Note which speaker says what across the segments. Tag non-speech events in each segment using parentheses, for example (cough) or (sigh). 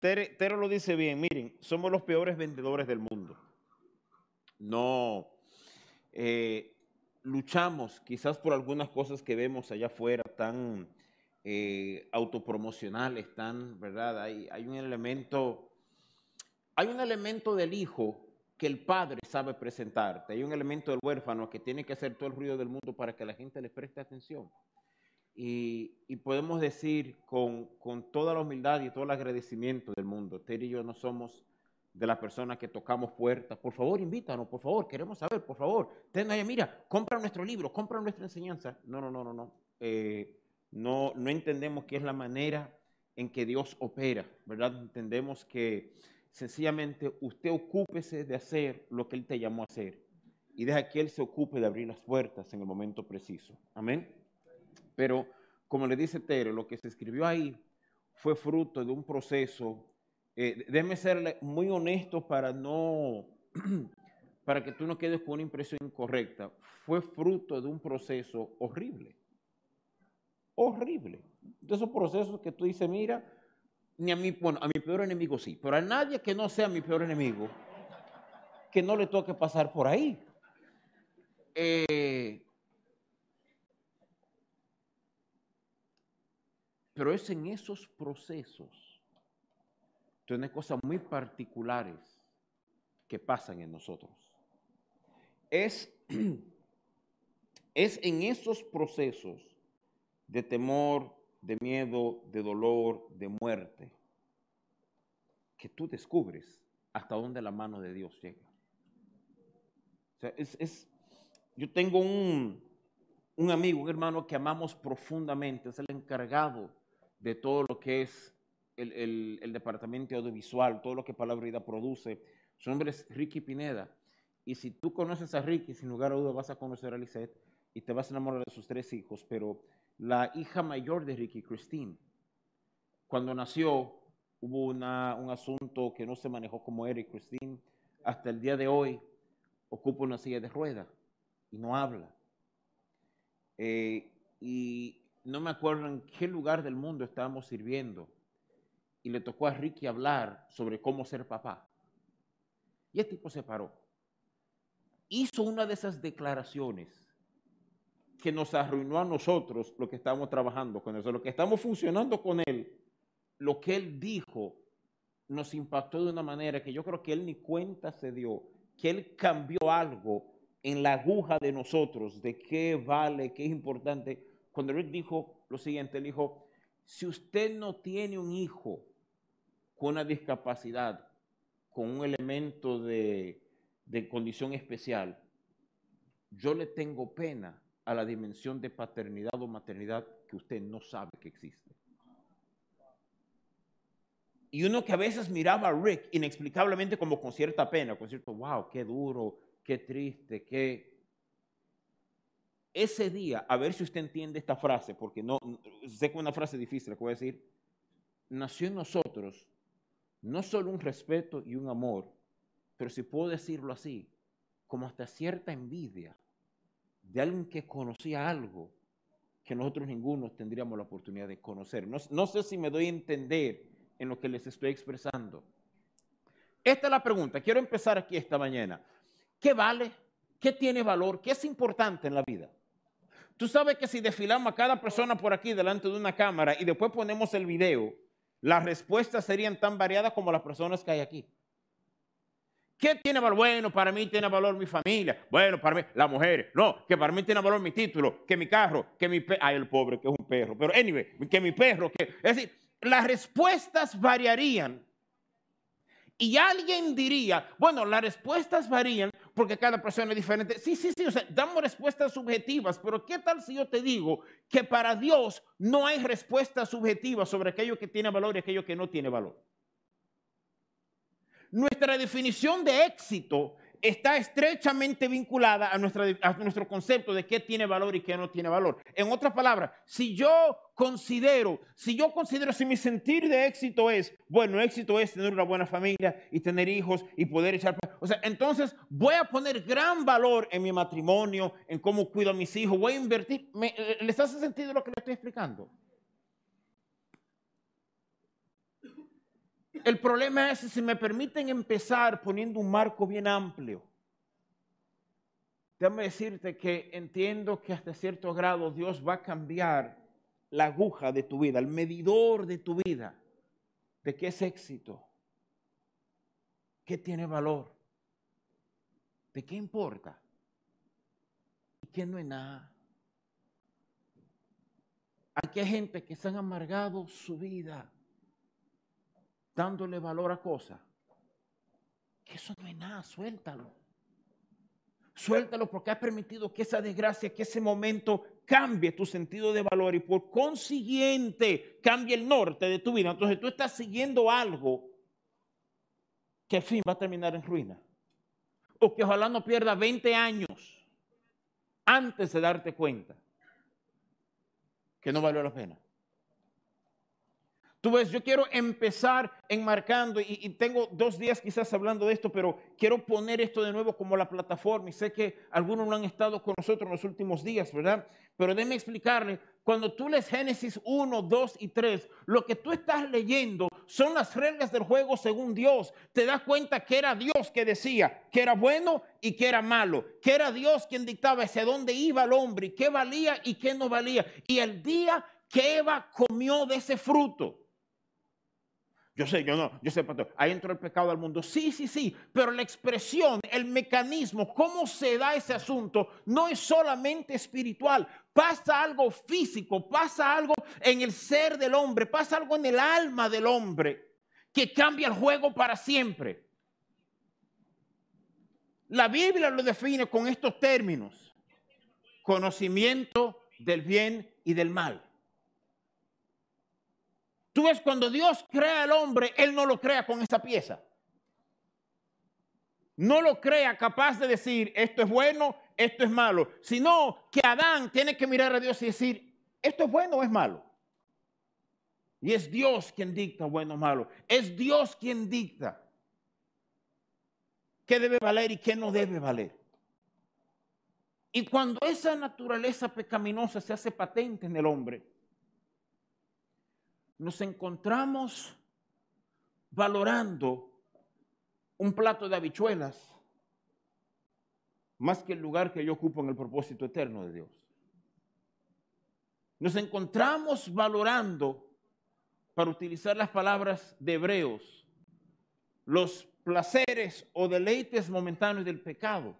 Speaker 1: Tero lo dice bien, miren, somos los peores vendedores del mundo. No eh, luchamos quizás por algunas cosas que vemos allá afuera tan eh, autopromocionales, tan, ¿verdad? Hay, hay un elemento, hay un elemento del hijo que el padre sabe presentarte, hay un elemento del huérfano que tiene que hacer todo el ruido del mundo para que la gente le preste atención. Y, podemos decir con, toda la humildad y todo el agradecimiento del mundo, Terry y yo no somos de las personas que tocamos puertas. Por favor, invítanos, por favor, queremos saber, por favor. Ten ahí, mira, compra nuestro libro, compra nuestra enseñanza. No, no, no, no, no. Eh, no, no entendemos que es la manera en que Dios opera, ¿verdad? Entendemos que sencillamente usted ocúpese de hacer lo que Él te llamó a hacer y deja que Él se ocupe de abrir las puertas en el momento preciso. Amén. Pero, como le dice Tere, lo que se escribió ahí fue fruto de un proceso. Eh, déjeme ser muy honesto para no, (clears throat) para que tú no quedes con una impresión incorrecta. Fue fruto de un proceso horrible. Horrible. De esos procesos que tú dices, mira, ni a mí, bueno, a mi peor enemigo sí, pero a nadie que no sea mi peor enemigo, que no le toque pasar por ahí. Eh, Pero es en esos procesos, tiene cosas muy particulares que pasan en nosotros. Es, (clears throat) es en esos procesos de temor, de miedo, de dolor, de muerte, que tú descubres hasta dónde la mano de Dios llega. O sea, es, yo tengo un, un amigo, un hermano que amamos profundamente, es el encargado de todo lo que es el, departamento audiovisual, todo lo que Palabra Vida produce. Su nombre es Ricky Pineda. Y si tú conoces a Ricky, sin lugar a dudas vas a conocer a Lisette y te vas a enamorar de sus tres hijos. Pero la hija mayor de Ricky, Christine, cuando nació, hubo una, un asunto que no se manejó como era y Christine hasta el día de hoy ocupa una silla de rueda y no habla. Eh, y no me acuerdo en qué lugar del mundo estábamos sirviendo, y le tocó a Ricky hablar sobre cómo ser papá. Y el tipo se paró. Hizo una de esas declaraciones que nos arruinó a nosotros lo que estamos trabajando con eso, lo que estamos funcionando con él. Lo que él dijo nos impactó de una manera que yo creo que él ni cuenta se dio, que él cambió algo en la aguja de nosotros, de qué vale, qué es importante cuando Rick dijo lo siguiente, él dijo, si usted no tiene un hijo con una discapacidad, con un elemento de, de condición especial, yo le tengo pena a la dimensión de paternidad o maternidad que usted no sabe que existe. Y uno que a veces miraba a Rick inexplicablemente como con cierta pena, con cierto, wow, qué duro, qué triste, qué ese día, a ver si usted entiende esta frase, porque no sé que es una frase difícil, que voy a decir, nació en nosotros no solo un respeto y un amor, pero si puedo decirlo así, como hasta cierta envidia de alguien que conocía algo que nosotros ninguno tendríamos la oportunidad de conocer. No, no sé si me doy a entender en lo que les estoy expresando. Esta es la pregunta. Quiero empezar aquí esta mañana. ¿Qué vale? ¿Qué tiene valor? ¿Qué es importante en la vida? Tú sabes que si desfilamos a cada persona por aquí delante de una cámara y después ponemos el video, las respuestas serían tan variadas como las personas que hay aquí. ¿Qué tiene valor? Bueno, para mí tiene valor mi familia. Bueno, para mí, la mujer. No, que para mí tiene valor mi título, que mi carro, que mi perro. Ay, el pobre, que es un perro. Pero, anyway, que mi perro. Que... Es decir, las respuestas variarían. Y alguien diría, bueno, las respuestas varían porque cada persona es diferente. Sí, sí, sí, o sea, damos respuestas subjetivas, pero ¿qué tal si yo te digo que para Dios no hay respuestas subjetivas sobre aquello que tiene valor y aquello que no tiene valor? Nuestra definición de éxito está estrechamente vinculada a, nuestro concepto de qué tiene valor y qué no tiene valor. En otras palabras, si yo considero, si yo considero, si mi sentir de éxito es, bueno, éxito es tener una buena familia y tener hijos y poder echar, o sea, entonces voy a poner gran valor en mi matrimonio, en cómo cuido a mis hijos, voy a invertir. ¿Les hace sentido lo que le estoy explicando? El problema es, si me permiten empezar poniendo un marco bien amplio, déjame decirte que entiendo que hasta cierto grado Dios va a cambiar la aguja de tu vida, el medidor de tu vida, de qué es éxito, qué tiene valor, de qué importa y qué no es nada. Aquí hay gente que se han amargado su vida dándole valor a cosas. Que eso no es nada, suéltalo. Suéltalo porque ha permitido que esa desgracia, que ese momento cambie tu sentido de valor y por consiguiente cambie el norte de tu vida. Entonces tú estás siguiendo algo que al fin va a terminar en ruina. O que ojalá no pierda 20 años antes de darte cuenta que no valió la pena. Tú ves, yo quiero empezar enmarcando, y, y, tengo dos días quizás hablando de esto, pero quiero poner esto de nuevo como la plataforma. Y sé que algunos no han estado con nosotros en los últimos días, ¿verdad? Pero déme explicarle, cuando tú lees Génesis 1, 2 y 3, lo que tú estás leyendo son las reglas del juego según Dios. Te das cuenta que era Dios que decía que era bueno y que era malo, que era Dios quien dictaba hacia dónde iba el hombre y qué valía y qué no valía. Y el día que Eva comió de ese fruto, yo sé, yo no, yo sé, pastor, ahí entró el pecado al mundo. Sí, sí, sí, pero la expresión, el mecanismo, cómo se da ese asunto, no es solamente espiritual. Pasa algo físico, pasa algo en el ser del hombre, pasa algo en el alma del hombre que cambia el juego para siempre. La Biblia lo define con estos términos. Conocimiento del bien y del mal. Tú ves, cuando Dios crea al hombre, Él no lo crea con esa pieza. No lo crea capaz de decir, esto es bueno, esto es malo. Sino que Adán tiene que mirar a Dios y decir, esto es bueno o es malo. Y es Dios quien dicta bueno o malo. Es Dios quien dicta qué debe valer y qué no debe valer. Y cuando esa naturaleza pecaminosa se hace patente en el hombre, nos encontramos valorando un plato de habichuelas más que el lugar que yo ocupo en el propósito eterno de Dios. Nos encontramos valorando, para utilizar las palabras de Hebreos, los placeres o deleites momentáneos del pecado,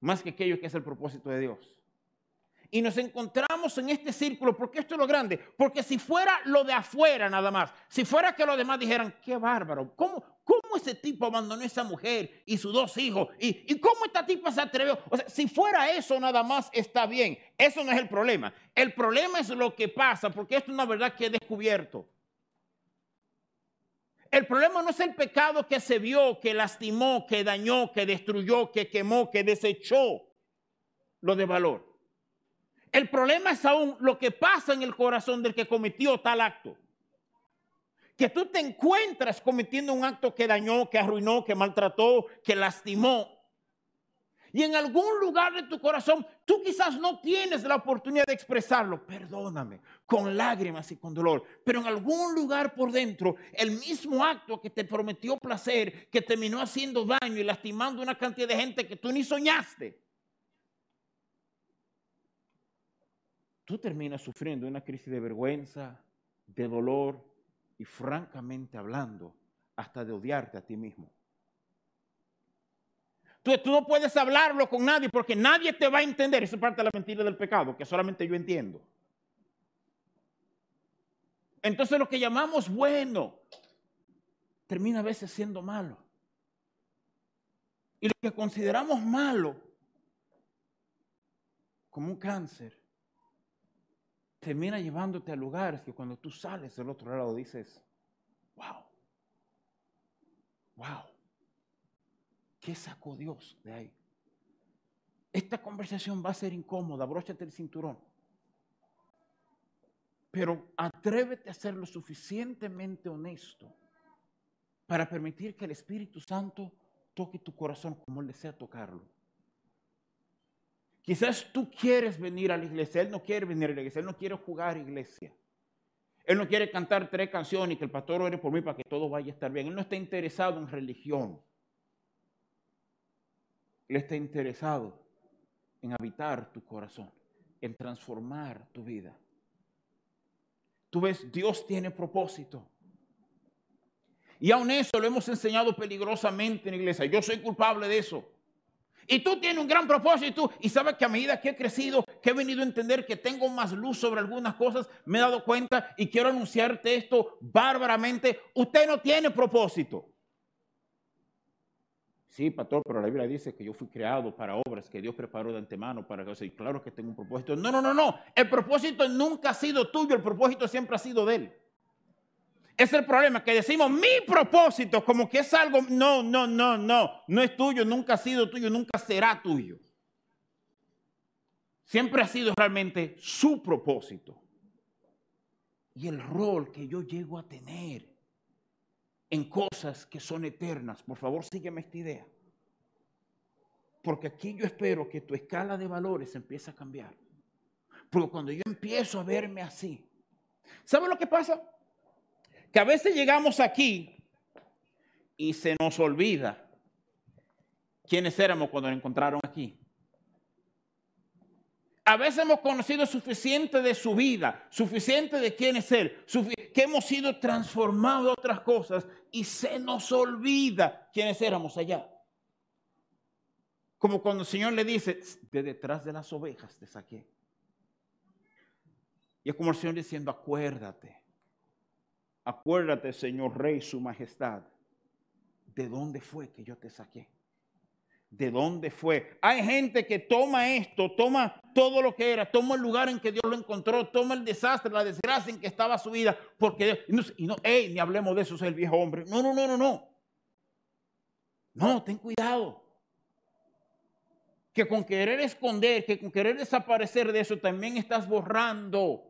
Speaker 1: más que aquello que es el propósito de Dios y nos encontramos en este círculo, porque esto es lo grande, porque si fuera lo de afuera nada más, si fuera que los demás dijeran, qué bárbaro, ¿cómo, cómo ese tipo abandonó a esa mujer y sus dos hijos? ¿Y, y cómo esta tipa se atrevió? O sea, si fuera eso nada más está bien, eso no es el problema. El problema es lo que pasa, porque esto es una verdad que he descubierto. El problema no es el pecado que se vio, que lastimó, que dañó, que destruyó, que quemó, que desechó lo de valor. El problema es aún lo que pasa en el corazón del que cometió tal acto. Que tú te encuentras cometiendo un acto que dañó, que arruinó, que maltrató, que lastimó. Y en algún lugar de tu corazón tú quizás no tienes la oportunidad de expresarlo, perdóname, con lágrimas y con dolor. Pero en algún lugar por dentro, el mismo acto que te prometió placer, que terminó haciendo daño y lastimando una cantidad de gente que tú ni soñaste, tú terminas sufriendo una crisis de vergüenza, de dolor y francamente hablando, hasta de odiarte a ti mismo. Tú, tú, no puedes hablarlo con nadie porque nadie te va a entender. Eso es parte de la mentira del pecado, que solamente yo entiendo. Entonces lo que llamamos bueno termina a veces siendo malo. Y lo que consideramos malo como un cáncer termina llevándote a lugares que cuando tú sales del otro lado dices, wow, wow, ¿qué sacó Dios de ahí? Esta conversación va a ser incómoda, bróchate el cinturón. Pero atrévete a ser lo suficientemente honesto para permitir que el Espíritu Santo toque tu corazón como Él desea tocarlo. Quizás tú quieres venir a la iglesia, Él no quiere venir a la iglesia, Él no quiere jugar iglesia. Él no quiere cantar tres canciones y que el pastor ore por mí para que todo vaya a estar bien. Él no está interesado en religión. Él está interesado en habitar tu corazón, en transformar tu vida. Tú ves, Dios tiene propósito. Y aún eso lo hemos enseñado peligrosamente en la iglesia. Yo soy culpable de eso. Y tú tienes un gran propósito y sabes que a medida que he crecido, que he venido a entender que tengo más luz sobre algunas cosas, me he dado cuenta y quiero anunciarte esto bárbaramente. Usted no tiene propósito. Sí, pastor, pero la Biblia dice que yo fui creado para obras que Dios preparó de antemano para que... Y claro que tengo un propósito. No, no, no, no. El propósito nunca ha sido tuyo, el propósito siempre ha sido de Él. Es el problema, que decimos mi propósito como que es algo, no, no, no, no, no es tuyo, nunca ha sido tuyo, nunca será tuyo. Siempre ha sido realmente su propósito. Y el rol que yo llego a tener en cosas que son eternas. Por favor, sígueme esta idea. Porque aquí yo espero que tu escala de valores empiece a cambiar. Porque cuando yo empiezo a verme así, ¿sabe lo que pasa? Que a veces llegamos aquí y se nos olvida quiénes éramos cuando nos encontraron aquí. A veces hemos conocido suficiente de su vida, suficiente de quién es Él, que hemos sido transformados en otras cosas y se nos olvida quiénes éramos allá. Como cuando el Señor le dice, de detrás de las ovejas te saqué. Y es como el Señor diciendo, acuérdate Acuérdate, Señor Rey, su majestad, de dónde fue que yo te saqué. ¿De dónde fue? Hay gente que toma esto, toma todo lo que era, toma el lugar en que Dios lo encontró, toma el desastre, la desgracia en que estaba su vida, porque y no, ni hablemos de eso, es el viejo hombre. No, no, no, no, no. No, ten cuidado. Que con querer esconder, que con querer desaparecer de eso, también estás borrando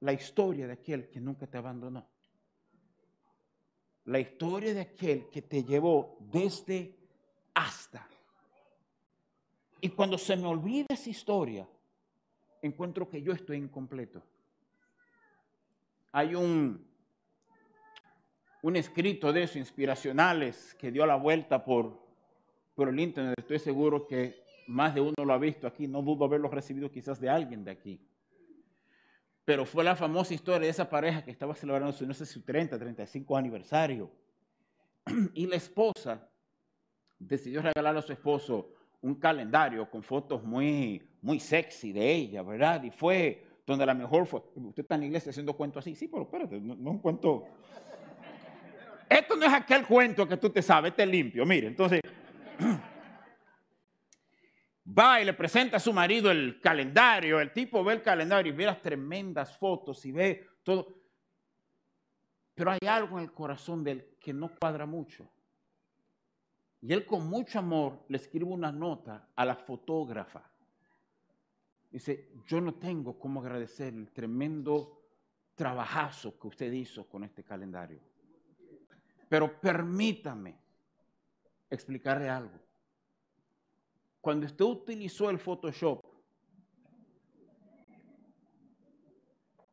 Speaker 1: la historia de aquel que nunca te abandonó. La historia de aquel que te llevó desde hasta. Y cuando se me olvida esa historia, encuentro que yo estoy incompleto. Hay un, un escrito de eso, inspiracionales, que dio la vuelta por, por el internet. Estoy seguro que más de uno lo ha visto aquí. No dudo haberlo recibido quizás de alguien de aquí pero fue la famosa historia de esa pareja que estaba celebrando su, no sé, su 30, 35 aniversario. (clears throat) Y la esposa decidió regalarle a su esposo un calendario con fotos muy, muy sexy de ella, ¿verdad? Y fue donde la mejor fue. Usted está en la iglesia haciendo cuentos así. Sí, pero espérate, no, no un cuento. Esto no es aquel cuento que tú te sabes, este es limpio. Mire, entonces. Va y le presenta a su marido el calendario, el tipo ve el calendario y ve las tremendas fotos y ve todo. Pero hay algo en el corazón de él que no cuadra mucho. Y él con mucho amor le escribe una nota a la fotógrafa. Dice, yo no tengo cómo agradecer el tremendo trabajazo que usted hizo con este calendario. Pero permítame explicarle algo cuando usted utilizó el Photoshop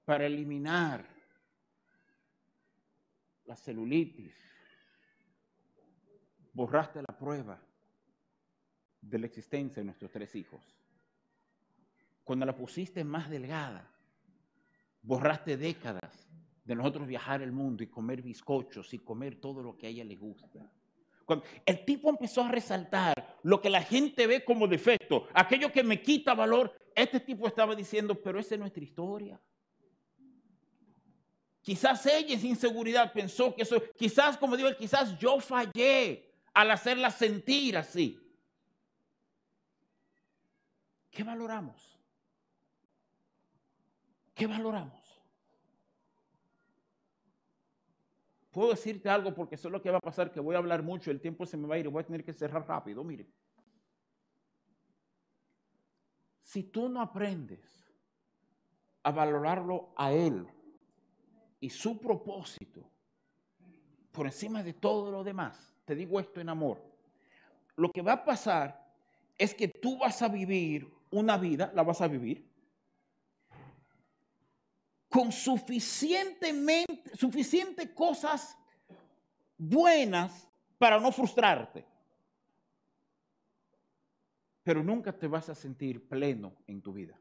Speaker 1: para eliminar la celulitis, borraste la prueba de la existencia de nuestros tres hijos. Cuando la pusiste más delgada, borraste décadas de nosotros viajar el mundo y comer bizcochos y comer todo lo que a ella le gusta el tipo empezó a resaltar lo que la gente ve como defecto, aquello que me quita valor, este tipo estaba diciendo, pero esa es nuestra historia. Quizás ella sin inseguridad pensó que eso, quizás como digo, quizás yo fallé al hacerla sentir así. ¿Qué valoramos? ¿Qué valoramos? Puedo decirte algo porque eso es lo que va a pasar, que voy a hablar mucho, el tiempo se me va a ir y voy a tener que cerrar rápido. Mire, si tú no aprendes a valorarlo a Él y su propósito por encima de todo lo demás, te digo esto en amor, lo que va a pasar es que tú vas a vivir una vida, la vas a vivir, con suficientemente, suficiente cosas buenas para no frustrarte. Pero nunca te vas a sentir pleno en tu vida.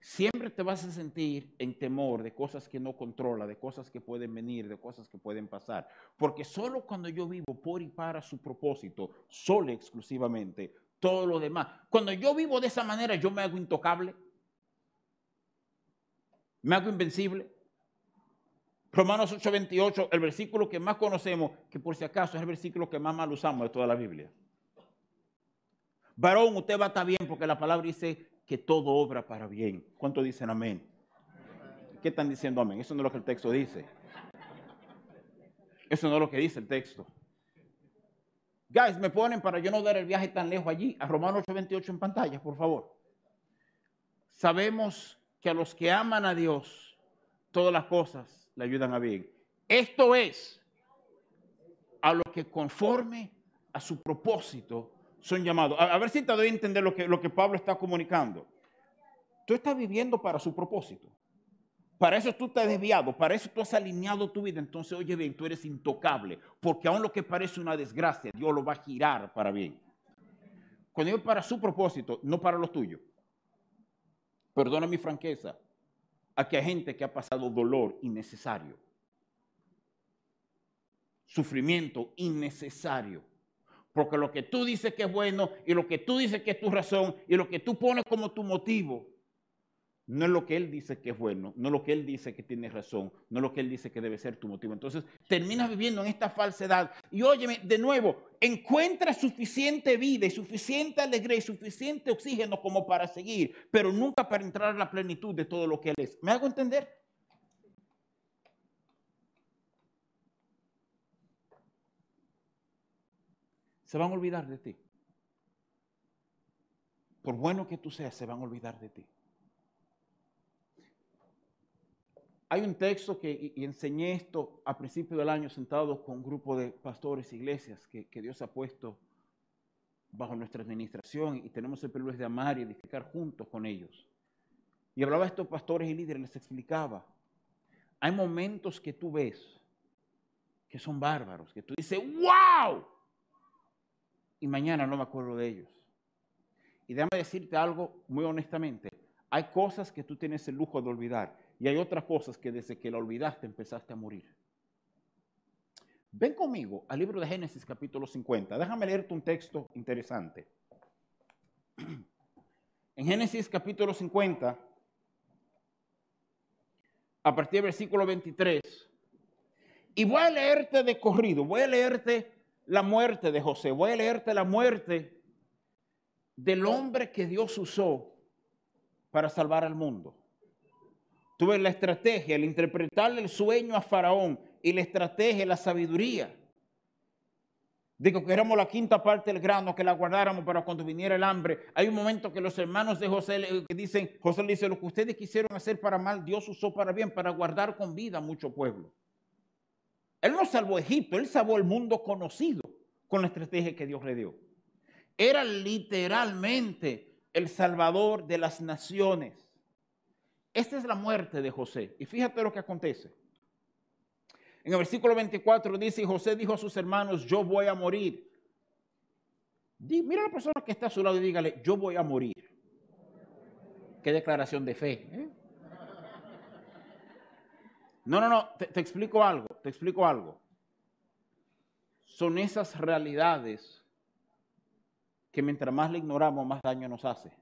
Speaker 1: Siempre te vas a sentir en temor de cosas que no controla, de cosas que pueden venir, de cosas que pueden pasar. Porque solo cuando yo vivo por y para su propósito, solo exclusivamente, todo lo demás. Cuando yo vivo de esa manera, yo me hago intocable, me hago invencible. Romanos 8:28, el versículo que más conocemos, que por si acaso es el versículo que más mal usamos de toda la Biblia. Varón, usted va a estar bien porque la palabra dice que todo obra para bien. ¿Cuánto dicen amén? ¿Qué están diciendo amén? Eso no es lo que el texto dice. Eso no es lo que dice el texto. Guys, me ponen para yo no dar el viaje tan lejos allí, a Romanos 8:28 en pantalla, por favor. Sabemos que a los que aman a Dios, todas las cosas le ayudan a bien. Esto es a lo que conforme a su propósito son llamados. A, ver si te doy a entender lo que, lo que Pablo está comunicando. Tú estás viviendo para su propósito. Para eso tú estás desviado, para eso tú has alineado tu vida. Entonces, oye bien, tú eres intocable, porque aún lo que parece una desgracia, Dios lo va a girar para bien. Cuando digo para su propósito, no para los tuyos. Perdona mi franqueza. Aquí hay gente que ha pasado dolor innecesario. Sufrimiento innecesario. Porque lo que tú dices que es bueno y lo que tú dices que es tu razón y lo que tú pones como tu motivo, no es lo que él dice que es bueno, no es lo que él dice que tiene razón, no es lo que él dice que debe ser tu motivo. Entonces terminas viviendo en esta falsedad. Y óyeme, de nuevo, encuentra suficiente vida y suficiente alegría y suficiente oxígeno como para seguir, pero nunca para entrar a la plenitud de todo lo que él es. ¿Me hago entender? se van a olvidar de ti. Por bueno que tú seas, se van a olvidar de ti. Hay un texto que enseñé esto a principio del año sentado con un grupo de pastores e iglesias que, que Dios ha puesto bajo nuestra administración y tenemos el privilegio de amar y edificar juntos con ellos. Y hablaba a estos pastores y líderes, les explicaba, hay momentos que tú ves que son bárbaros, que tú dices, wow, y mañana no me acuerdo de ellos. Y déjame decirte algo muy honestamente. Hay cosas que tú tienes el lujo de olvidar y hay otras cosas que desde que la olvidaste empezaste a morir. Ven conmigo al libro de Génesis capítulo 50. Déjame leerte un texto interesante. (clears throat) En Génesis capítulo 50, a partir del versículo 23, y voy a leerte de corrido, voy a leerte la muerte de José, voy a leerte la muerte del hombre que Dios usó para salvar al mundo. Tuve la estrategia, el interpretarle el sueño a Faraón y la estrategia, la sabiduría. Digo que éramos la quinta parte del grano, que la guardáramos para cuando viniera el hambre. Hay un momento que los hermanos de José le dicen, José le dice, lo que ustedes quisieron hacer para mal, Dios usó para bien, para guardar con vida a mucho pueblo. Él no salvó Egipto, él salvó el mundo conocido con la estrategia que Dios le dio. Era literalmente el salvador de las naciones. Esta es la muerte de José. Y fíjate lo que acontece. En el versículo 24 dice, y José dijo a sus hermanos, yo voy a morir. Mira a la persona que está a su lado y dígale, yo voy a morir. Qué declaración de fe. ¿eh? No, no, no, te, explico algo, te explico algo. Son esas realidades que mientras más le ignoramos, más daño nos hace.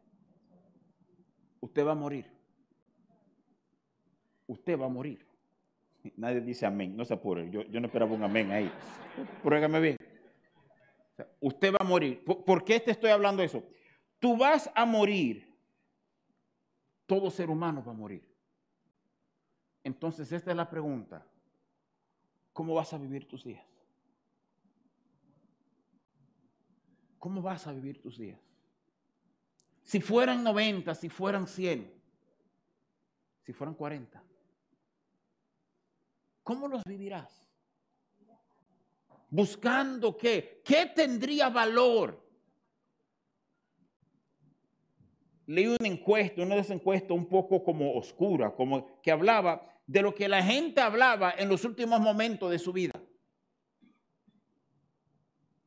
Speaker 1: Usted va a morir. Usted va a morir. Nadie dice amén, no se apure. Yo, no esperaba un amén ahí. Pruégame bien. usted va a morir. ¿Por qué te estoy hablando de eso? Tú vas a morir. Todo ser humano va a morir. Entonces, esta es la pregunta. ¿Cómo vas a vivir tus días? ¿Cómo vas a vivir tus días? Si fueran 90, si fueran 100, si fueran 40, ¿cómo los vivirás? Buscando qué? ¿Qué tendría valor? leí una encuesta, una de encuestas un poco como oscura, como que hablaba de lo que la gente hablaba en los últimos momentos de su vida.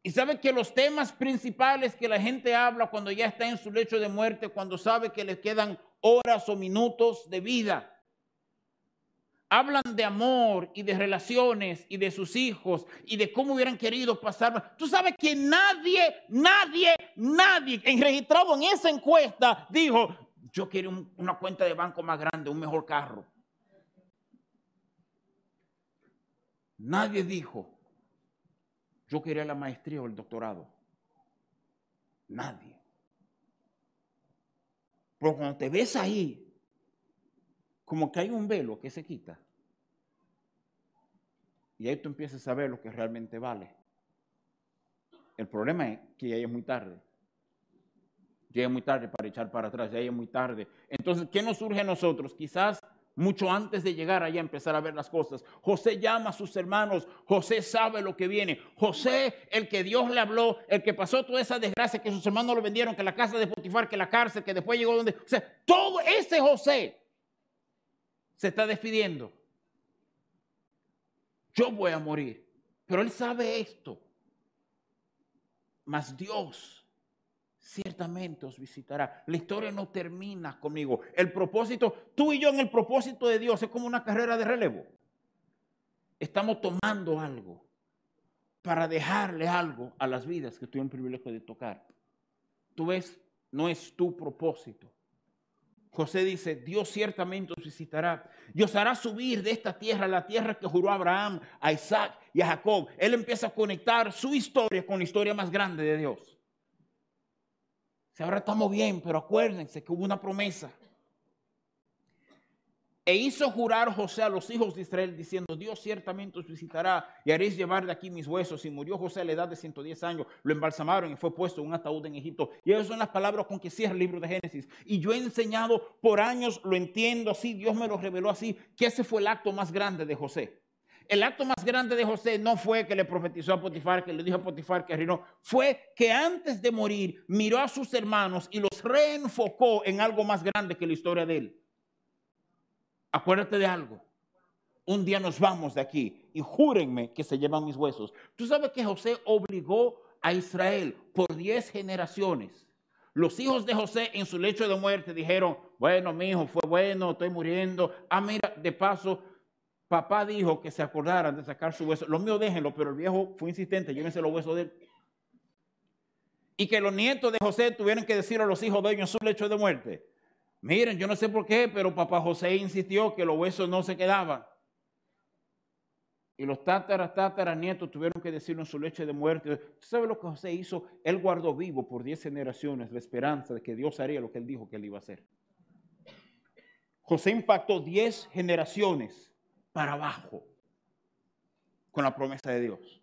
Speaker 1: Y sabe que los temas principales que la gente habla cuando ya está en su lecho de muerte, cuando sabe que le quedan horas o minutos de vida, hablan de amor y de relaciones y de sus hijos y de cómo hubieran querido pasar. Tú sabes que nadie, nadie, nadie registrado en esa encuesta dijo, yo quiero una cuenta de banco más grande, un mejor carro. Nadie dijo, yo quería la maestría o el doctorado. Nadie. Pero cuando te ves ahí, como que hay un velo que se quita. Y ahí tú empiezas a ver lo que realmente vale. El problema es que ya es muy tarde. Ya es muy tarde para echar para atrás, ya es muy tarde. Entonces, ¿qué nos surge a nosotros? Quizás mucho antes de llegar allá empezar a ver las cosas. José llama a sus hermanos, José sabe lo que viene. José, el que Dios le habló, el que pasó toda esa desgracia, que sus hermanos lo vendieron, que la casa de Potifar, que la cárcel, que después llegó donde... O sea, todo ese José se está despidiendo. Yo voy a morir. Pero él sabe esto. Mas Dios ciertamente os visitará. La historia no termina conmigo. El propósito, tú y yo en el propósito de Dios es como una carrera de relevo. Estamos tomando algo para dejarle algo a las vidas que tuve el privilegio de tocar. Tú ves, no es tu propósito. José dice, Dios ciertamente os visitará y os hará subir de esta tierra, la tierra que juró a Abraham, a Isaac y a Jacob. Él empieza a conectar su historia con la historia más grande de Dios. Ahora estamos bien, pero acuérdense que hubo una promesa. E hizo jurar José a los hijos de Israel diciendo, Dios ciertamente os visitará y haréis llevar de aquí mis huesos. Y murió José a la edad de 110 años, lo embalsamaron y fue puesto en un ataúd en Egipto. Y esas son las palabras con que cierra el libro de Génesis. Y yo he enseñado por años, lo entiendo así, Dios me lo reveló así, que ese fue el acto más grande de José. El acto más grande de José no fue que le profetizó a Potifar, que le dijo a Potifar que reinó, fue que antes de morir miró a sus hermanos y los reenfocó en algo más grande que la historia de él. Acuérdate de algo. Un día nos vamos de aquí y júrenme que se llevan mis huesos. Tú sabes que José obligó a Israel por diez generaciones. Los hijos de José en su lecho de muerte dijeron, bueno, mi hijo fue bueno, estoy muriendo. Ah, mira, de paso, Papá dijo que se acordaran de sacar su hueso. Los míos déjenlo, pero el viejo fue insistente, llévense los huesos de él. Y que los nietos de José tuvieran que decir a los hijos de ellos en su lecho de muerte. Miren, yo no sé por qué, pero papá José insistió que los huesos no se quedaban. Y los tátaras, tátaras, nietos tuvieron que decirlo en su leche de muerte. ¿Sabe lo que José hizo? Él guardó vivo por diez generaciones la esperanza de que Dios haría lo que él dijo que él iba a hacer. José impactó diez generaciones para abajo con la promesa de Dios.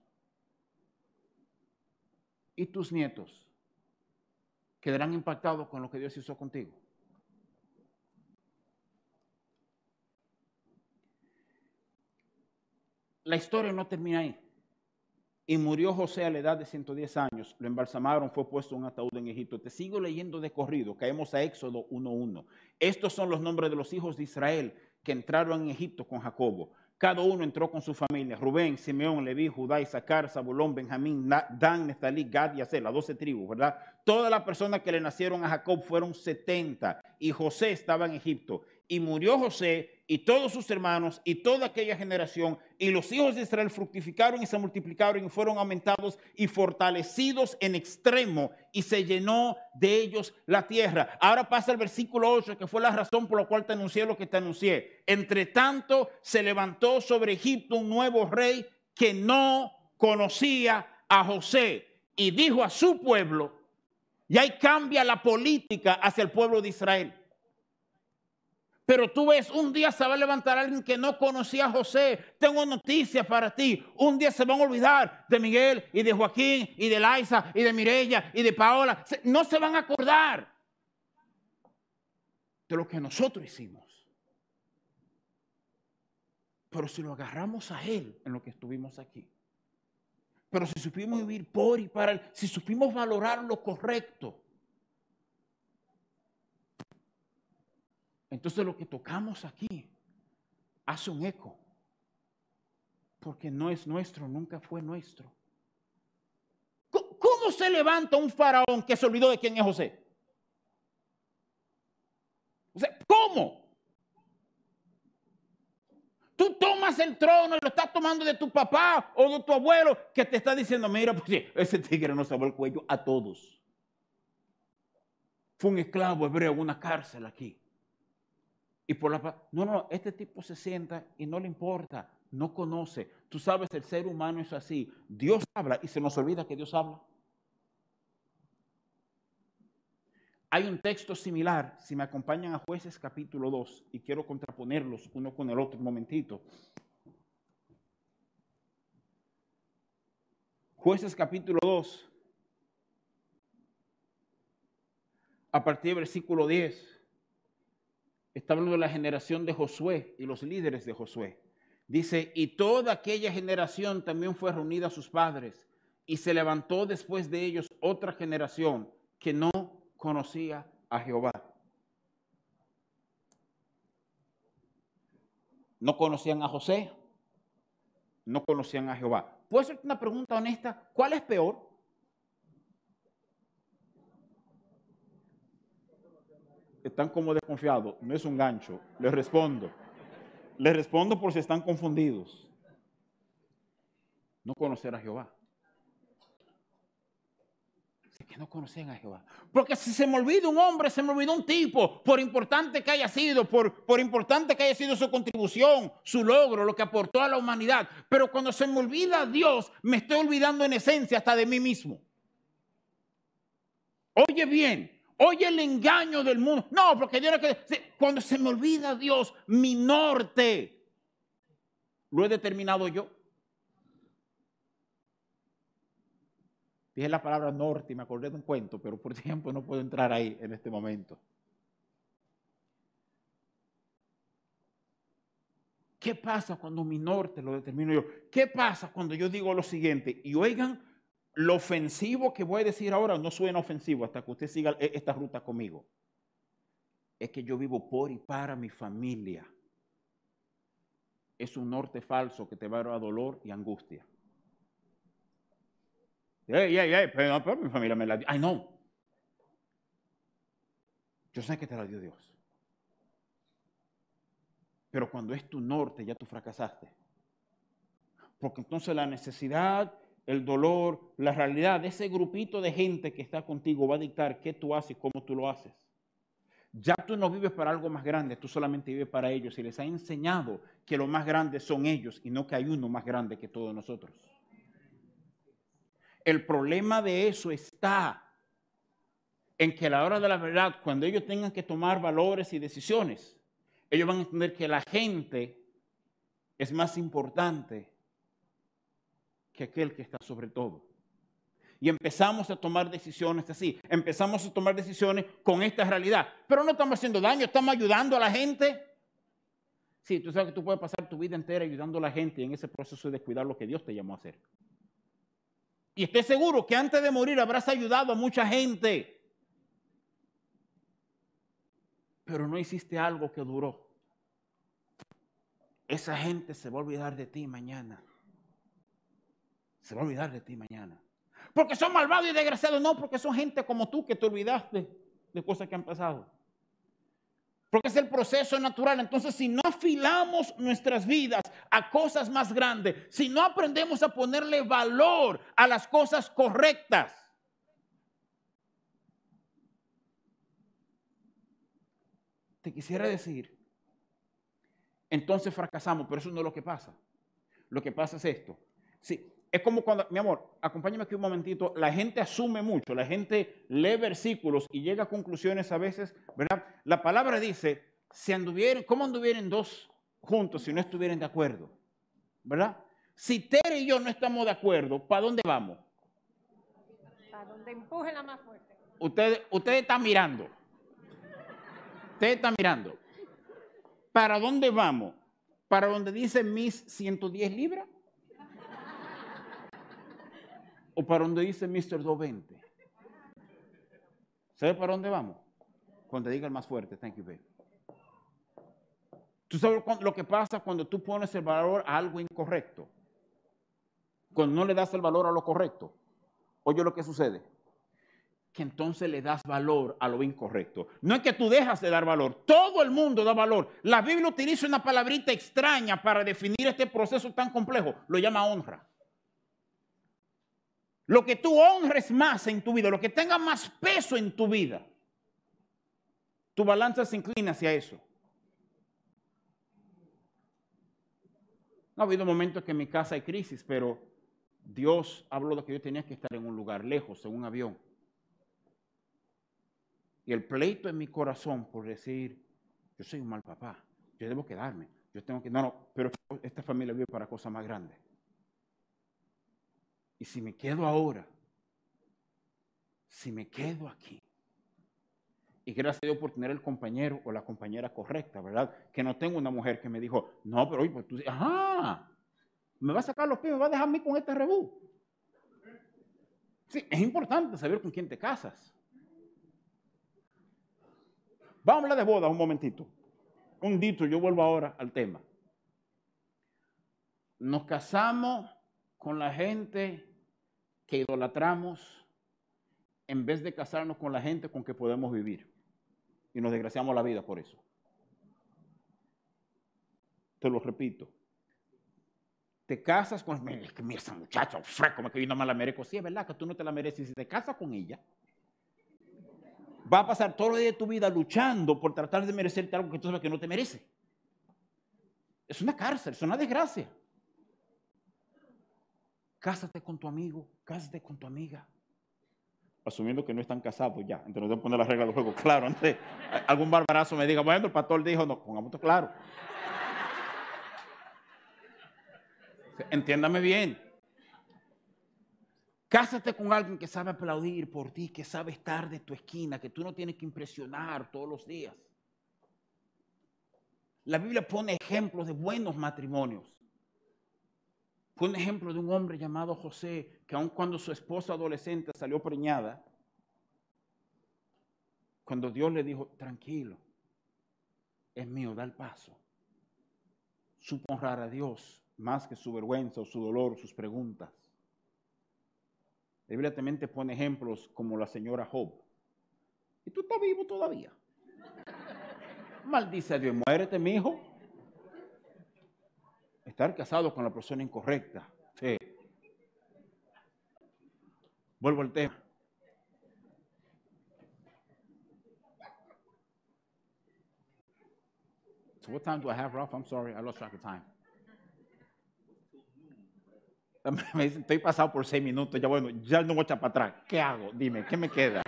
Speaker 1: Y tus nietos quedarán impactados con lo que Dios hizo contigo. La historia no termina ahí. Y murió José a la edad de 110 años. Lo embalsamaron, fue puesto en un ataúd en Egipto. Te sigo leyendo de corrido. Caemos a Éxodo 1.1. Estos son los nombres de los hijos de Israel que entraron en Egipto con Jacobo. Cada uno entró con su familia. Rubén, Simeón, Leví, Judá, Isaacar, Zabulón, Benjamín, Dan, Nestalí, Gad y Aser, las doce tribus, ¿verdad? Todas las personas que le nacieron a Jacob fueron setenta y José estaba en Egipto. Y murió José y todos sus hermanos y toda aquella generación. Y los hijos de Israel fructificaron y se multiplicaron y fueron aumentados y fortalecidos en extremo. Y se llenó de ellos la tierra. Ahora pasa el versículo 8, que fue la razón por la cual te anuncié lo que te anuncié. Entre tanto, se levantó sobre Egipto un nuevo rey que no conocía a José. Y dijo a su pueblo, y ahí cambia la política hacia el pueblo de Israel. Pero tú ves, un día se va a levantar alguien que no conocía a José. Tengo noticias para ti. Un día se van a olvidar de Miguel y de Joaquín y de Laisa y de Mirella y de Paola. No se van a acordar de lo que nosotros hicimos. Pero si lo agarramos a Él en lo que estuvimos aquí. Pero si supimos vivir por y para Él, si supimos valorar lo correcto, Entonces lo que tocamos aquí hace un eco, porque no es nuestro, nunca fue nuestro. ¿Cómo se levanta un faraón que se olvidó de quién es José? ¿cómo? Tú tomas el trono y lo estás tomando de tu papá o de tu abuelo que te está diciendo, mira, pues ese tigre nos salvó el cuello a todos. Fue un esclavo hebreo una cárcel aquí. Y por la no, no, este tipo se sienta y no le importa, no conoce. Tú sabes, el ser humano es así. Dios habla y se nos olvida que Dios habla. Hay un texto similar, si me acompañan a jueces capítulo 2, y quiero contraponerlos uno con el otro un momentito. Jueces capítulo 2, a partir del versículo 10 está hablando de la generación de Josué y los líderes de Josué. Dice, y toda aquella generación también fue reunida a sus padres, y se levantó después de ellos otra generación que no conocía a Jehová. No conocían a José, no conocían a Jehová. ¿Puedo hacerte una pregunta honesta? ¿Cuál es peor? Están como desconfiados. No es un gancho. Les respondo. Les respondo por si están confundidos. No conocer a Jehová. No conocen a Jehová. Porque si se me olvida un hombre, se me olvida un tipo, por importante que haya sido, por, por importante que haya sido su contribución, su logro, lo que aportó a la humanidad. Pero cuando se me olvida a Dios, me estoy olvidando en esencia hasta de mí mismo. Oye bien, Oye el engaño del mundo. No, porque Dios que cuando se me olvida Dios, mi norte, lo he determinado yo. Dije la palabra norte y me acordé de un cuento, pero por (laughs) tiempo no puedo entrar ahí en este momento. ¿Qué pasa cuando mi norte lo determino yo? ¿Qué pasa cuando yo digo lo siguiente? Y oigan lo ofensivo que voy a decir ahora no suena ofensivo hasta que usted siga e-, esta ruta conmigo. Es que yo vivo por y para mi familia. Es un norte falso que te va a dar dolor y angustia. Ey, ey, ey, pero, pero mi familia me la dio. Ay, no. Yo sé que te la dio Dios. Pero cuando es tu norte, ya tú fracasaste. Porque entonces la necesidad el dolor, la realidad ese grupito de gente que está contigo va a dictar qué tú haces cómo tú lo haces. Ya tú no vives para algo más grande, tú solamente vives para ellos y les ha enseñado que lo más grande son ellos y no que hay uno más grande que todos nosotros. El problema de eso está en que a la hora de la verdad, cuando ellos tengan que tomar valores y decisiones, ellos van a entender que la gente es más importante que aquel que está sobre todo. Y empezamos a tomar decisiones así, empezamos a tomar decisiones con esta realidad, pero no estamos haciendo daño, estamos ayudando a la gente. Sí, tú sabes que tú puedes pasar tu vida entera ayudando a la gente y en ese proceso de cuidar lo que Dios te llamó a hacer. Y estoy seguro que antes de morir habrás ayudado a mucha gente. Pero no hiciste algo que duró. Esa gente se va a olvidar de ti mañana se va a olvidar de ti mañana. Porque son malvados y desgraciados, no, porque son gente como tú que te olvidaste de cosas que han pasado. Porque es el proceso natural. Entonces, si no afilamos nuestras vidas a cosas más grandes, si no aprendemos a ponerle valor a las cosas correctas, te quisiera decir, entonces fracasamos, pero eso no es lo que pasa. Lo que pasa es esto. Sí, es como cuando, mi amor, acompáñame aquí un momentito, la gente asume mucho, la gente lee versículos y llega a conclusiones a veces, ¿verdad? La palabra dice, si anduvieran, ¿cómo anduvieran dos juntos si no estuvieran de acuerdo? ¿Verdad? Si Tere y yo no estamos de acuerdo, ¿para dónde vamos?
Speaker 2: Para donde empuje la más fuerte.
Speaker 1: Ustedes usted están mirando. Ustedes están mirando. ¿Para dónde vamos? ¿Para donde dice mis 110 libras? O para donde dice Mr. 220? ¿Sabe para dónde vamos? Cuando diga el más fuerte, thank you, babe. ¿Tú sabes lo que pasa cuando tú pones el valor a algo incorrecto? Cuando no le das el valor a lo correcto. Oye lo que sucede. Que entonces le das valor a lo incorrecto. No es que tú dejas de dar valor. Todo el mundo da valor. La Biblia utiliza una palabrita extraña para definir este proceso tan complejo. Lo llama honra. Lo que tú honres más en tu vida, lo que tenga más peso en tu vida, tu balanza se inclina hacia eso. No ha habido momentos que en mi casa hay crisis, pero Dios habló de que yo tenía que estar en un lugar lejos, en un avión. Y el pleito en mi corazón por decir, yo soy un mal papá, yo debo quedarme, yo tengo que, no, no, pero esta familia vive para cosas más grandes. Y si me quedo ahora, si me quedo aquí, y gracias a Dios por tener el compañero o la compañera correcta, ¿verdad? Que no tengo una mujer que me dijo, no, pero oye, pues tú, ajá, me va a sacar los pies, me va a dejar a mí con este rebú. Sí, es importante saber con quién te casas. Vamos a hablar de boda un momentito. Un dito, yo vuelvo ahora al tema. Nos casamos con la gente que idolatramos en vez de casarnos con la gente con que podemos vivir. Y nos desgraciamos la vida por eso. Te lo repito. Te casas con... Esa muchacha, fresco, que yo no me la merezco. Sí, es verdad que tú no te la mereces. Si te casas con ella, va a pasar todo el día de tu vida luchando por tratar de merecerte algo que tú sabes que no te merece. Es una cárcel, es una desgracia. Cásate con tu amigo, cásate con tu amiga. Asumiendo que no están casados ya. Entonces no a poner la regla del juego. Claro, antes algún barbarazo me diga, bueno, el pastor dijo, no, pongamos claro. Entiéndame bien. Cásate con alguien que sabe aplaudir por ti, que sabe estar de tu esquina, que tú no tienes que impresionar todos los días. La Biblia pone ejemplos de buenos matrimonios. Fue un ejemplo de un hombre llamado José, que aun cuando su esposa adolescente salió preñada, cuando Dios le dijo, tranquilo, es mío, da el paso, supo honrar a Dios más que su vergüenza o su dolor o sus preguntas. La Biblia también te pone ejemplos como la señora Job. Y tú estás vivo todavía. (laughs) Maldice a Dios, muérete, mi hijo. Estar casado con la persona incorrecta. Sí. Vuelvo al tema. So what time do I have, Ralph? I'm sorry, I lost track of time. (laughs) Estoy pasado por seis minutos, ya bueno, ya no voy a echar para atrás. ¿Qué hago? Dime, ¿qué me queda?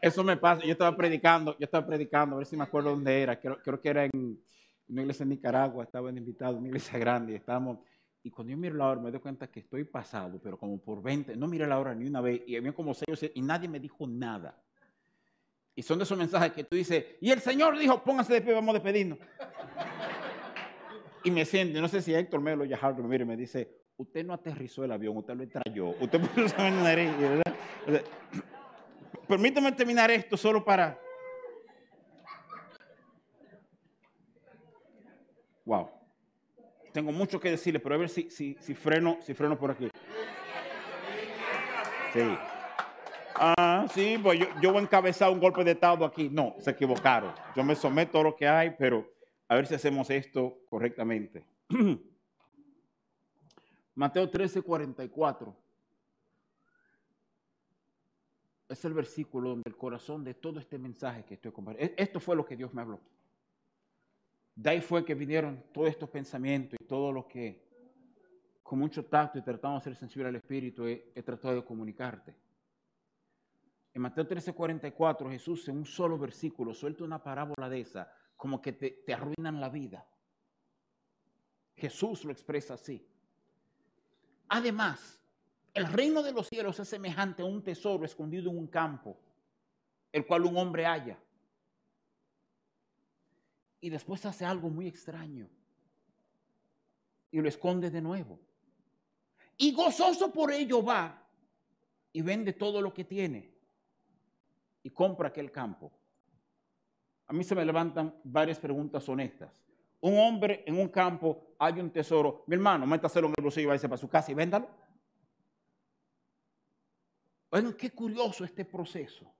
Speaker 1: Eso me pasa. Yo estaba predicando, yo estaba predicando, a ver si me acuerdo dónde era. Creo, que era en una iglesia en Nicaragua, estaba en invitado, una iglesia grande, y estábamos. Y cuando yo miro la hora, me doy cuenta que estoy pasado, pero como por 20, no miré la hora ni una vez, y había como seis y nadie me dijo nada. Y son de esos mensajes que tú dices, y el Señor dijo, póngase de pie, vamos a despedirnos. y me siente, no sé si Héctor Melo ya Harvard me mira y me dice, usted no aterrizó el avión, usted lo trayó, usted puso en la nariz, ¿verdad? Permítame terminar esto solo para... Wow. Tengo mucho que decirle, pero a ver si, si, si freno, si freno por aquí. Sí. Ah, sí, pues yo, yo voy a encabezar un golpe de Estado aquí. No, se equivocaron. Yo me someto a lo que hay, pero a ver si hacemos esto correctamente. (clears throat) Mateo 13, 44 es el versículo donde el corazón de todo este mensaje que estoy compartiendo, esto fue lo que Dios me habló. De ahí fue que vinieron todos estos pensamientos y todo lo que con mucho tacto y tratando de ser sensible al Espíritu he, tratado de comunicarte. En Mateo 13, 44, Jesús en un solo versículo suelta una parábola de esa, como que te arruinan la vida. Jesús lo expresa así. Además, el reino de los cielos es semejante a un tesoro escondido en un campo, el cual un hombre halla. Y después hace algo muy extraño y lo esconde de nuevo. y gozoso por ello va y vende todo lo que tiene y compra aquel campo. A mí se me levantan varias preguntas honestas. Un hombre en un campo, hay un tesoro. Mi hermano, métaselo en el bolsillo y váyase para su casa y véndalo. Oigan, qué curioso este proceso.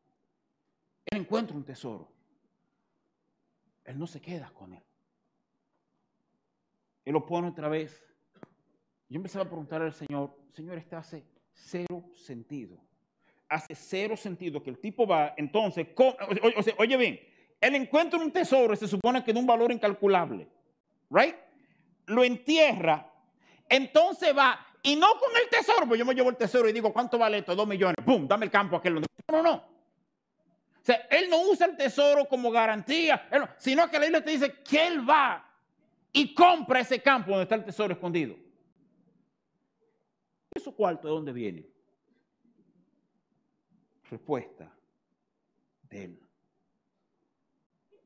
Speaker 1: Él encuentra un tesoro. Él no se queda con él. Él lo pone otra vez. Yo empezaba a preguntar al Señor, Señor, este hace cero sentido. Hace cero sentido que el tipo va, entonces, oye, bien, él encuentra un tesoro se supone que de un valor incalculable, ¿right? Lo entierra, entonces va, y no con el tesoro, pues yo me llevo el tesoro y digo, ¿cuánto vale esto? Dos millones, ¡pum! Dame el campo a aquel. No, no, no. O sea, él no usa el tesoro como garantía, sino que la Biblia te dice que él va y compra ese campo donde está el tesoro escondido. ¿Eso cuarto de dónde viene? Respuesta de él.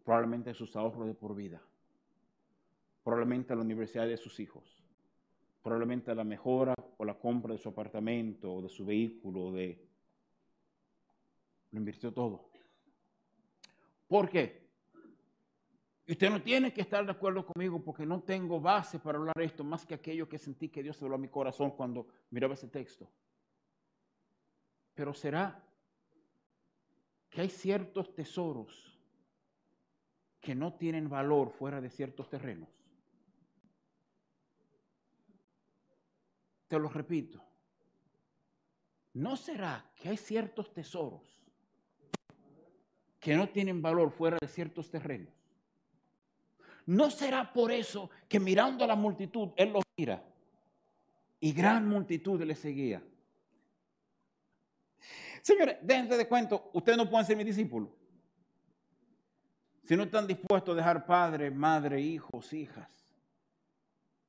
Speaker 1: Probablemente sus ahorros de por vida. Probablemente la universidad de sus hijos. Probablemente la mejora o la compra de su apartamento o de su vehículo. De... Lo invirtió todo. ¿Por qué? Y usted no tiene que estar de acuerdo conmigo porque no tengo base para hablar esto más que aquello que sentí que Dios habló a mi corazón cuando miraba ese texto. Pero será que hay ciertos tesoros que no tienen valor fuera de ciertos terrenos. Te lo repito. ¿No será que hay ciertos tesoros que no tienen valor fuera de ciertos terrenos? ¿No será por eso que mirando a la multitud, él los mira? Y gran multitud le seguía. Señores, déjense de cuento, ustedes no pueden ser mi discípulo. Si no están dispuestos a dejar padre, madre, hijos, hijas,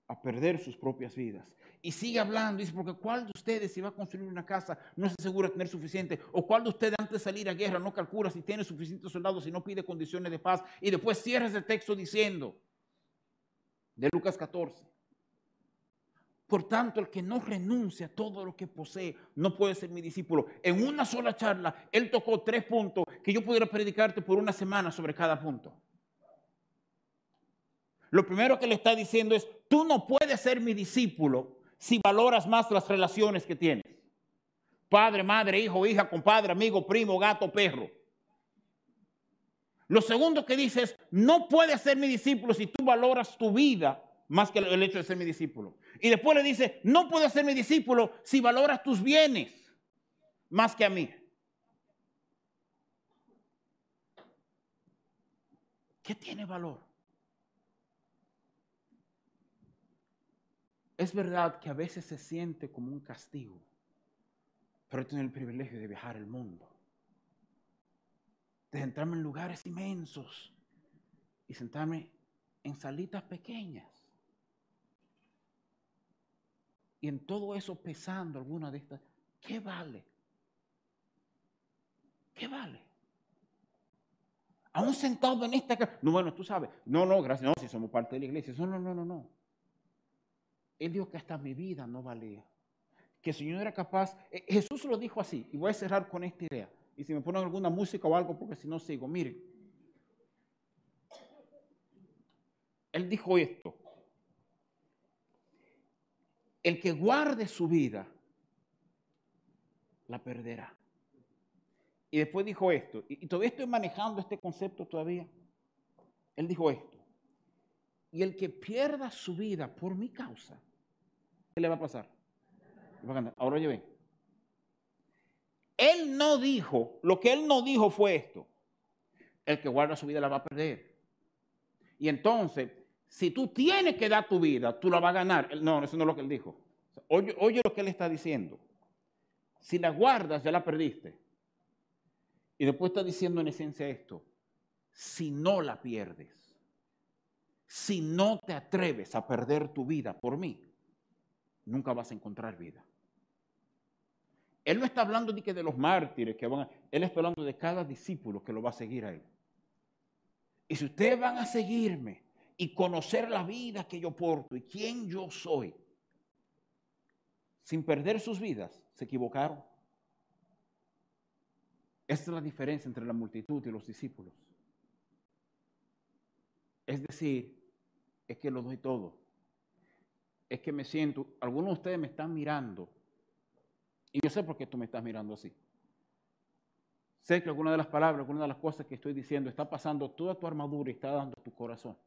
Speaker 1: a perder sus propias vidas. Y sigue hablando, dice, porque ¿cuál de ustedes si va a construir una casa no se asegura tener suficiente? ¿O cuál de ustedes antes de salir a guerra no calcula si tiene suficientes soldados y no pide condiciones de paz? Y después cierra ese texto diciendo, de Lucas 14, por tanto, el que no renuncia a todo lo que posee no puede ser mi discípulo. En una sola charla, él tocó tres puntos que yo pudiera predicarte por una semana sobre cada punto. Lo primero que le está diciendo es, tú no puedes ser mi discípulo si valoras más las relaciones que tienes. Padre, madre, hijo, hija, compadre, amigo, primo, gato, perro. Lo segundo que dice es, no puedes ser mi discípulo si tú valoras tu vida más que el hecho de ser mi discípulo. Y después le dice, no puedes ser mi discípulo si valoras tus bienes más que a mí. ¿Qué tiene valor? Es verdad que a veces se siente como un castigo, pero tengo el privilegio de viajar el mundo, de entrarme en lugares inmensos y sentarme en salitas pequeñas. Y en todo eso pesando alguna de estas, ¿qué vale? ¿Qué vale? Aún sentado en esta. No, bueno, tú sabes. No, no, gracias. No, si somos parte de la iglesia. No, no, no, no, no. Él dijo que hasta mi vida no valía. Que el Señor era capaz. Eh, Jesús lo dijo así. Y voy a cerrar con esta idea. Y si me ponen alguna música o algo, porque si no sigo. Miren. Él dijo esto. El que guarde su vida, la perderá. Y después dijo esto. Y, todavía estoy manejando este concepto todavía. Él dijo esto. Y el que pierda su vida por mi causa, ¿qué le va a pasar? Ahora oye bien. Él no dijo, lo que él no dijo fue esto. El que guarda su vida la va a perder. Y entonces, si tú tienes que dar tu vida, tú la vas a ganar. No, eso no es lo que él dijo. Oye, oye lo que él está diciendo. Si la guardas, ya la perdiste. Y después está diciendo en esencia esto. Si no la pierdes si no te atreves a perder tu vida por mí, nunca vas a encontrar vida. Él no está hablando de que de los mártires que van a, él está hablando de cada discípulo que lo va a seguir a él. Y si ustedes van a seguirme y conocer la vida que yo porto y quién yo soy, sin perder sus vidas, se equivocaron. Esta es la diferencia entre la multitud y los discípulos. Es decir, es que lo doy todo. Es que me siento, algunos de ustedes me están mirando, y yo sé por qué tú me estás mirando así. Sé que alguna de las palabras, alguna de las cosas que estoy diciendo está pasando toda tu armadura y está dando tu corazón.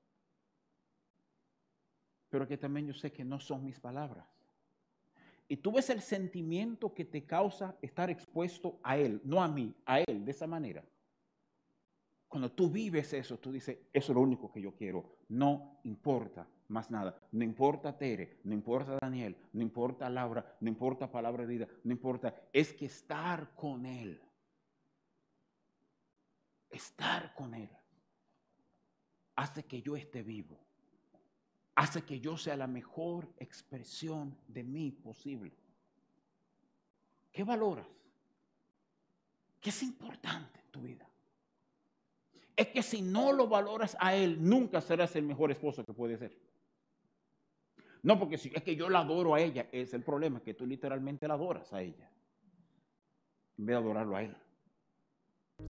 Speaker 1: Pero que también yo sé que no son mis palabras. Y tú ves el sentimiento que te causa estar expuesto a Él, no a mí, a Él, de esa manera. Cuando tú vives eso, tú dices, eso es lo único que yo quiero. No importa más nada. No importa Tere, no importa Daniel, no importa Laura, no importa Palabra de Vida, no importa. Es que estar con Él. Estar con Él hace que yo esté vivo hace que yo sea la mejor expresión de mí posible. ¿Qué valoras? ¿Qué es importante en tu vida? Es que si no lo valoras a Él, nunca serás el mejor esposo que puede ser. No, porque si es que yo la adoro a ella, es el problema, que tú literalmente la adoras a ella, en vez de adorarlo a Él.